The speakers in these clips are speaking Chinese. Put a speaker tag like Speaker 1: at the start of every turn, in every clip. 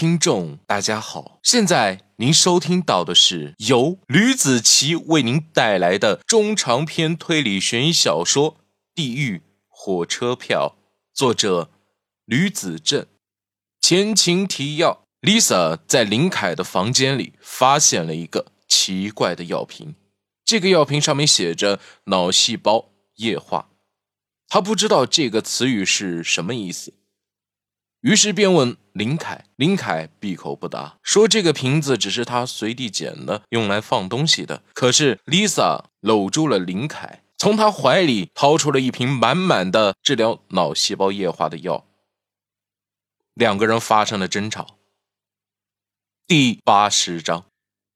Speaker 1: 听众，大家好！现在您收听到的是由吕子奇为您带来的中长篇推理悬疑小说《地狱火车票》，作者吕子正。前情提要：Lisa 在林凯的房间里发现了一个奇怪的药瓶，这个药瓶上面写着“脑细胞液化”，她不知道这个词语是什么意思。于是便问林凯，林凯闭口不答，说这个瓶子只是他随地捡的，用来放东西的。可是 Lisa 搂住了林凯，从他怀里掏出了一瓶满满的治疗脑细胞液化的药。两个人发生了争吵。第八十章，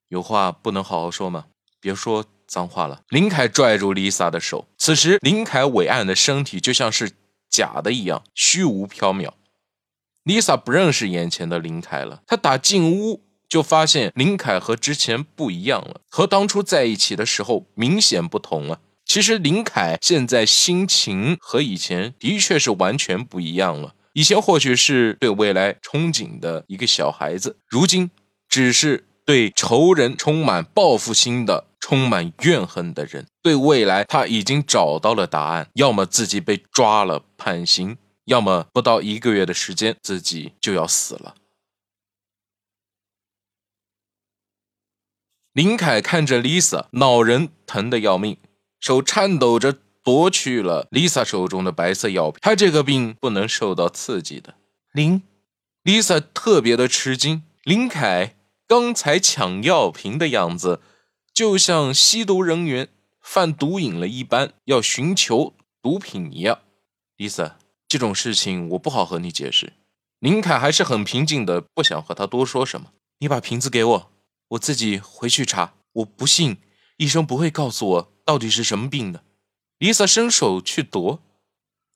Speaker 1: 有话不能好好说吗？别说脏话了。林凯拽住 Lisa 的手，此时林凯伟岸的身体就像是假的一样，虚无缥缈。Lisa 不认识眼前的林凯了。她打进屋就发现林凯和之前不一样了，和当初在一起的时候明显不同了。其实林凯现在心情和以前的确是完全不一样了。以前或许是对未来憧憬的一个小孩子，如今只是对仇人充满报复心的、充满怨恨的人。对未来，他已经找到了答案：要么自己被抓了判刑。要么不到一个月的时间，自己就要死了。林凯看着 Lisa，脑仁疼的要命，手颤抖着夺去了 Lisa 手中的白色药瓶。他这个病不能受到刺激的。林，Lisa 特别的吃惊。林凯刚才抢药瓶的样子，就像吸毒人员犯毒瘾了一般，要寻求毒品一样。Lisa。这种事情我不好和你解释。林凯还是很平静的，不想和他多说什么。你把瓶子给我，我自己回去查。我不信医生不会告诉我到底是什么病的。Lisa 伸手去夺，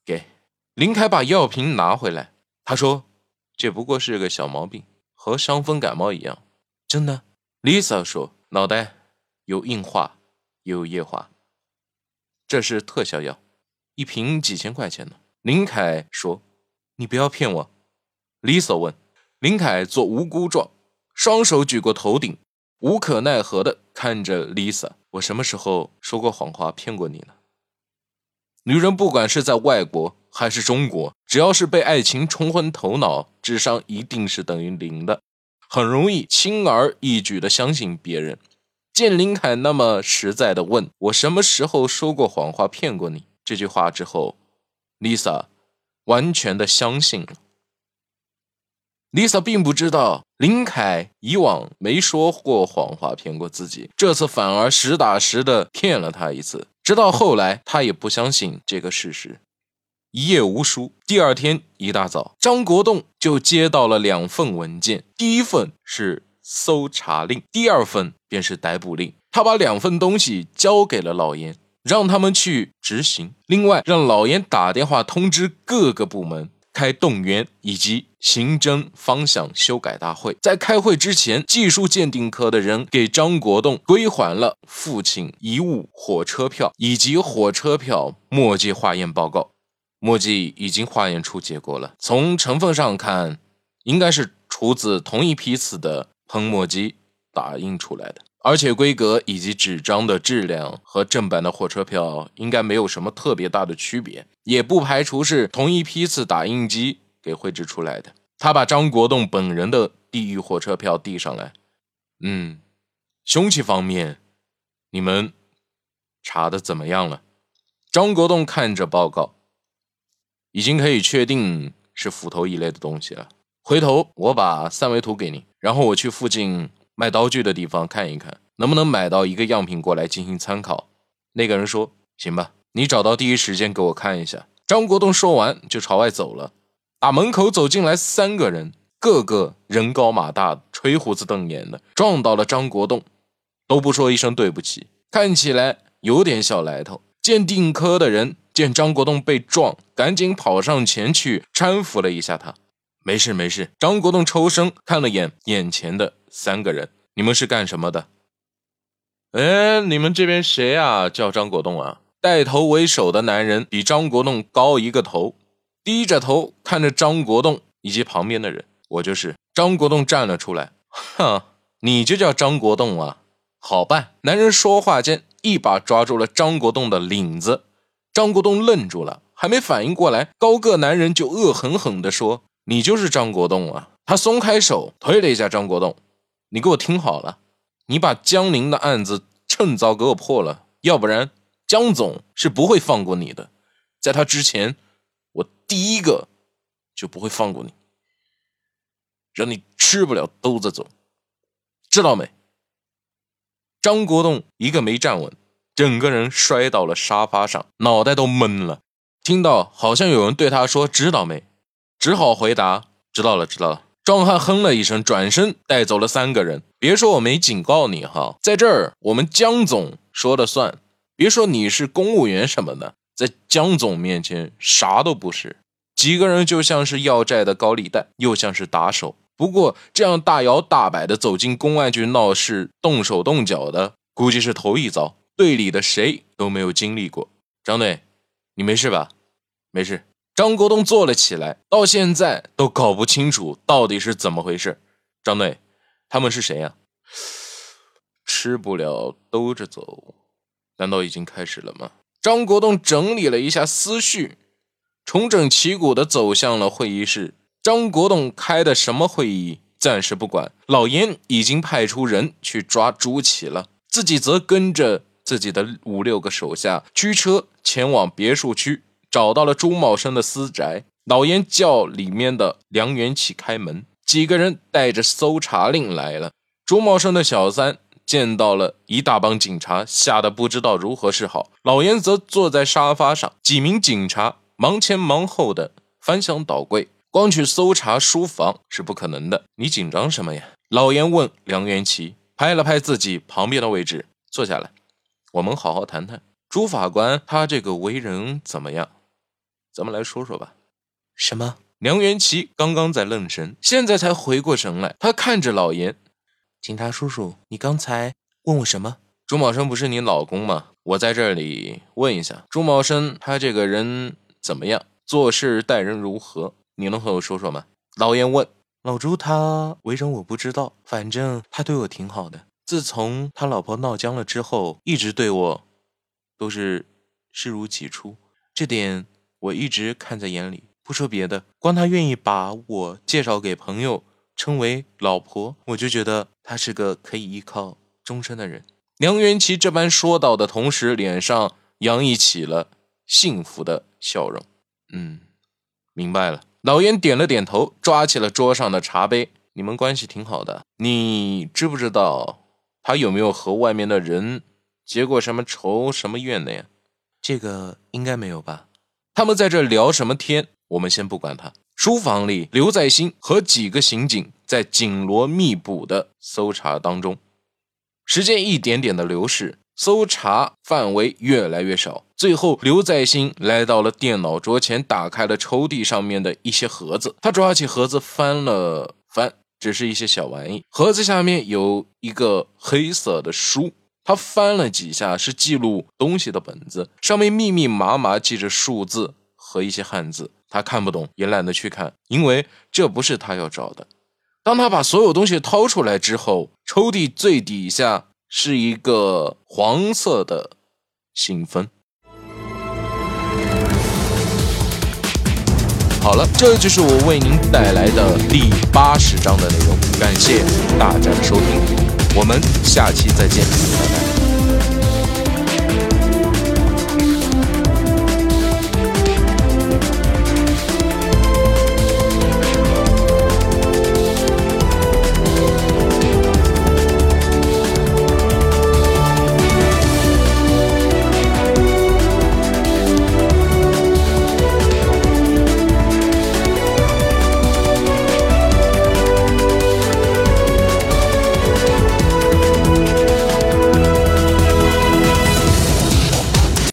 Speaker 1: 给林凯把药瓶拿回来。他说：“这不过是个小毛病，和伤风感冒一样。”真的？Lisa 说：“脑袋有硬化，有液化。这是特效药，一瓶几千块钱呢。”林凯说：“你不要骗我。”Lisa 问。林凯做无辜状，双手举过头顶，无可奈何的看着 Lisa。我什么时候说过谎话骗过你呢？女人不管是在外国还是中国，只要是被爱情冲昏头脑，智商一定是等于零的，很容易轻而易举的相信别人。见林凯那么实在的问我什么时候说过谎话骗过你这句话之后。Lisa 完全的相信了。Lisa 并不知道林凯以往没说过谎话骗过自己，这次反而实打实的骗了他一次。直到后来，他也不相信这个事实。一夜无书，第二天一大早，张国栋就接到了两份文件，第一份是搜查令，第二份便是逮捕令。他把两份东西交给了老严。让他们去执行。另外，让老严打电话通知各个部门开动员以及刑侦方向修改大会。在开会之前，技术鉴定科的人给张国栋归还了父亲遗物火车票以及火车票墨迹化验报告。墨迹已经化验出结果了，从成分上看，应该是出自同一批次的喷墨机打印出来的。而且规格以及纸张的质量和正版的火车票应该没有什么特别大的区别，也不排除是同一批次打印机给绘制出来的。他把张国栋本人的地狱火车票递上来，嗯，凶器方面，你们查的怎么样了？张国栋看着报告，已经可以确定是斧头一类的东西了。回头我把三维图给你，然后我去附近。卖刀具的地方看一看，能不能买到一个样品过来进行参考？那个人说：“行吧，你找到第一时间给我看一下。”张国栋说完就朝外走了。打门口走进来三个人，个个人高马大，吹胡子瞪眼的，撞到了张国栋，都不说一声对不起，看起来有点小来头。鉴定科的人见张国栋被撞，赶紧跑上前去搀扶了一下他。没事没事。张国栋抽身看了眼眼前的。三个人，你们是干什么的？哎，你们这边谁啊？叫张国栋啊！带头为首的男人比张国栋高一个头，低着头看着张国栋以及旁边的人。我就是张国栋站了出来，哼，你就叫张国栋啊？好办。男人说话间，一把抓住了张国栋的领子。张国栋愣住了，还没反应过来，高个男人就恶狠狠地说：“你就是张国栋啊！”他松开手，推了一下张国栋：“你给我听好了，你把江宁的案子趁早给我破了，要不然江总是不会放过你的。在他之前，我第一个就不会放过你，让你吃不了兜着走，知道没？”张国栋一个没站稳。整个人摔到了沙发上，脑袋都懵了。听到好像有人对他说：“知道没？”只好回答：“知道了，知道了。”壮汉哼了一声，转身带走了三个人。别说我没警告你哈，在这儿我们江总说了算。别说你是公务员什么的，在江总面前啥都不是。几个人就像是要债的高利贷，又像是打手。不过这样大摇大摆的走进公安局闹事，动手动脚的，估计是头一遭。队里的谁都没有经历过。张队，你没事吧？没事。张国栋坐了起来，到现在都搞不清楚到底是怎么回事。张队，他们是谁呀？吃不了兜着走，难道已经开始了吗？张国栋整理了一下思绪，重整旗鼓的走向了会议室。张国栋开的什么会议？暂时不管。老严已经派出人去抓朱启了，自己则跟着。自己的五六个手下驱车前往别墅区，找到了朱茂生的私宅。老严叫里面的梁元启开门，几个人带着搜查令来了。朱茂生的小三见到了一大帮警察，吓得不知道如何是好。老严则坐在沙发上，几名警察忙前忙后的翻箱倒柜，光去搜查书房是不可能的。你紧张什么呀？老严问梁元启，拍了拍自己旁边的位置，坐下来。我们好好谈谈朱法官，他这个为人怎么样？咱们来说说吧。
Speaker 2: 什么？
Speaker 1: 梁元奇刚刚在愣神，现在才回过神来。他看着老严，
Speaker 2: 警察叔叔，你刚才问我什么？
Speaker 1: 朱茂生不是你老公吗？我在这里问一下，朱茂生他这个人怎么样？做事待人如何？你能和我说说吗？
Speaker 2: 老严问。老朱他为人我不知道，反正他对我挺好的。自从他老婆闹僵了之后，一直对我都是视如己出，这点我一直看在眼里。不说别的，光他愿意把我介绍给朋友，称为老婆，我就觉得他是个可以依靠终身的人。
Speaker 1: 梁元奇这般说道的同时，脸上洋溢起了幸福的笑容。嗯，明白了。老严点了点头，抓起了桌上的茶杯。你们关系挺好的，你知不知道？他有没有和外面的人结过什么仇、什么怨的呀？
Speaker 2: 这个应该没有吧？
Speaker 1: 他们在这聊什么天？我们先不管他。书房里，刘在兴和几个刑警在紧锣密鼓的搜查当中。时间一点点的流逝，搜查范围越来越少。最后，刘在兴来到了电脑桌前，打开了抽屉上面的一些盒子。他抓起盒子翻了翻。只是一些小玩意，盒子下面有一个黑色的书，他翻了几下，是记录东西的本子，上面密密麻麻记着数字和一些汉字，他看不懂，也懒得去看，因为这不是他要找的。当他把所有东西掏出来之后，抽屉最底下是一个黄色的信封。好了，这就是我为您带来的第八十章的内容。感谢大家的收听，我们下期再见，拜拜。